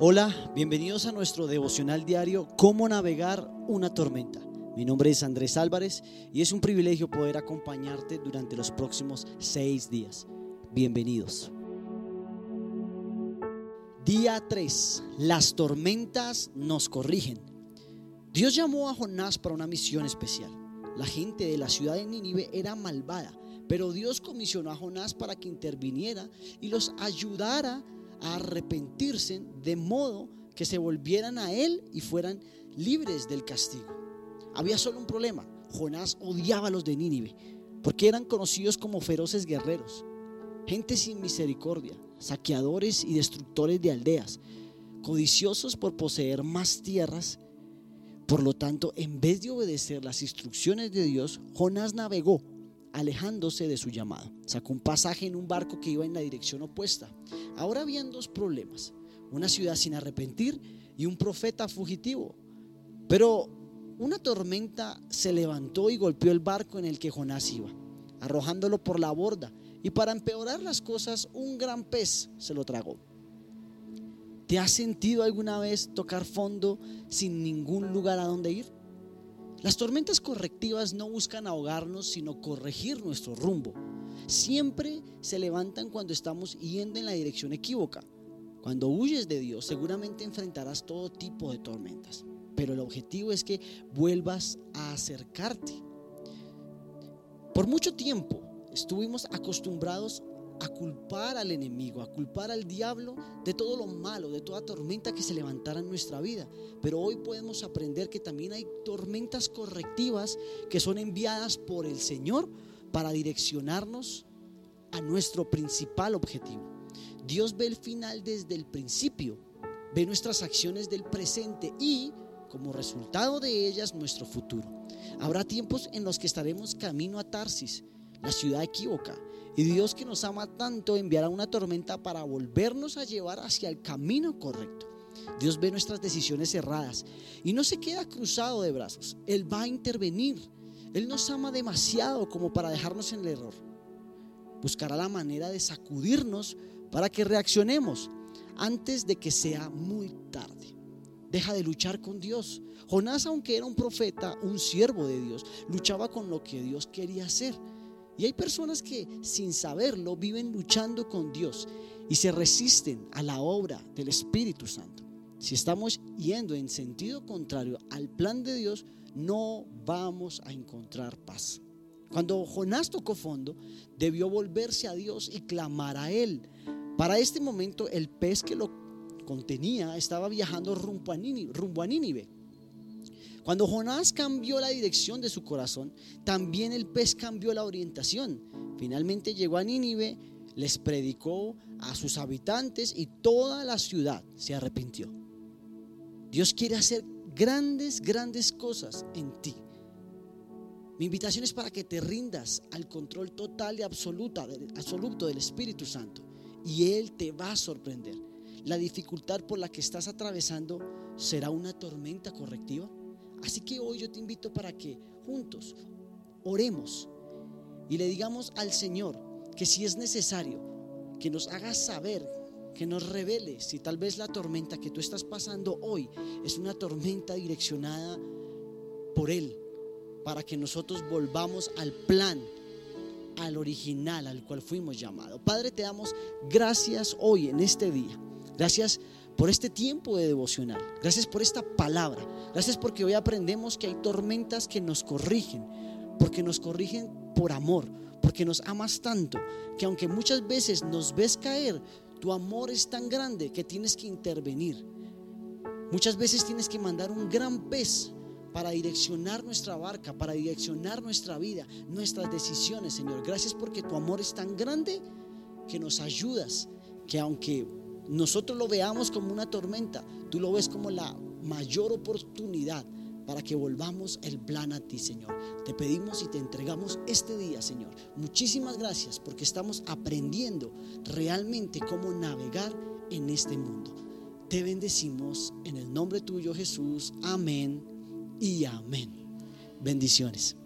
Hola, bienvenidos a nuestro devocional diario Cómo navegar una tormenta. Mi nombre es Andrés Álvarez y es un privilegio poder acompañarte durante los próximos seis días. Bienvenidos. Día 3. Las tormentas nos corrigen. Dios llamó a Jonás para una misión especial. La gente de la ciudad de Nínive era malvada, pero Dios comisionó a Jonás para que interviniera y los ayudara arrepentirse de modo que se volvieran a Él y fueran libres del castigo. Había solo un problema. Jonás odiaba a los de Nínive porque eran conocidos como feroces guerreros, gente sin misericordia, saqueadores y destructores de aldeas, codiciosos por poseer más tierras. Por lo tanto, en vez de obedecer las instrucciones de Dios, Jonás navegó alejándose de su llamado. Sacó un pasaje en un barco que iba en la dirección opuesta. Ahora habían dos problemas, una ciudad sin arrepentir y un profeta fugitivo. Pero una tormenta se levantó y golpeó el barco en el que Jonás iba, arrojándolo por la borda. Y para empeorar las cosas, un gran pez se lo tragó. ¿Te has sentido alguna vez tocar fondo sin ningún lugar a donde ir? Las tormentas correctivas no buscan ahogarnos, sino corregir nuestro rumbo. Siempre se levantan cuando estamos yendo en la dirección equívoca. Cuando huyes de Dios, seguramente enfrentarás todo tipo de tormentas. Pero el objetivo es que vuelvas a acercarte. Por mucho tiempo estuvimos acostumbrados a culpar al enemigo, a culpar al diablo de todo lo malo, de toda tormenta que se levantara en nuestra vida. Pero hoy podemos aprender que también hay tormentas correctivas que son enviadas por el Señor para direccionarnos a nuestro principal objetivo. Dios ve el final desde el principio, ve nuestras acciones del presente y como resultado de ellas nuestro futuro. Habrá tiempos en los que estaremos camino a Tarsis, la ciudad equívoca, y Dios que nos ama tanto enviará una tormenta para volvernos a llevar hacia el camino correcto. Dios ve nuestras decisiones erradas y no se queda cruzado de brazos. Él va a intervenir. Él nos ama demasiado como para dejarnos en el error. Buscará la manera de sacudirnos para que reaccionemos antes de que sea muy tarde. Deja de luchar con Dios. Jonás, aunque era un profeta, un siervo de Dios, luchaba con lo que Dios quería hacer. Y hay personas que sin saberlo viven luchando con Dios y se resisten a la obra del Espíritu Santo. Si estamos yendo en sentido contrario al plan de Dios, no vamos a encontrar paz. Cuando Jonás tocó fondo, debió volverse a Dios y clamar a Él. Para este momento, el pez que lo contenía estaba viajando rumbo a Nínive. Cuando Jonás cambió la dirección de su corazón, también el pez cambió la orientación. Finalmente llegó a Nínive, les predicó a sus habitantes y toda la ciudad se arrepintió. Dios quiere hacer grandes, grandes cosas en ti. Mi invitación es para que te rindas al control total y absoluta, absoluto del Espíritu Santo y Él te va a sorprender. La dificultad por la que estás atravesando será una tormenta correctiva. Así que hoy yo te invito para que juntos oremos y le digamos al Señor que si es necesario, que nos haga saber, que nos revele si tal vez la tormenta que tú estás pasando hoy es una tormenta direccionada por Él, para que nosotros volvamos al plan, al original al cual fuimos llamados. Padre, te damos gracias hoy en este día. Gracias por este tiempo de devocional. Gracias por esta palabra. Gracias porque hoy aprendemos que hay tormentas que nos corrigen, porque nos corrigen por amor, porque nos amas tanto, que aunque muchas veces nos ves caer, tu amor es tan grande que tienes que intervenir. Muchas veces tienes que mandar un gran pez para direccionar nuestra barca, para direccionar nuestra vida, nuestras decisiones, Señor. Gracias porque tu amor es tan grande que nos ayudas, que aunque nosotros lo veamos como una tormenta, tú lo ves como la mayor oportunidad para que volvamos el plan a ti, Señor. Te pedimos y te entregamos este día, Señor. Muchísimas gracias porque estamos aprendiendo realmente cómo navegar en este mundo. Te bendecimos en el nombre tuyo, Jesús. Amén y amén. Bendiciones.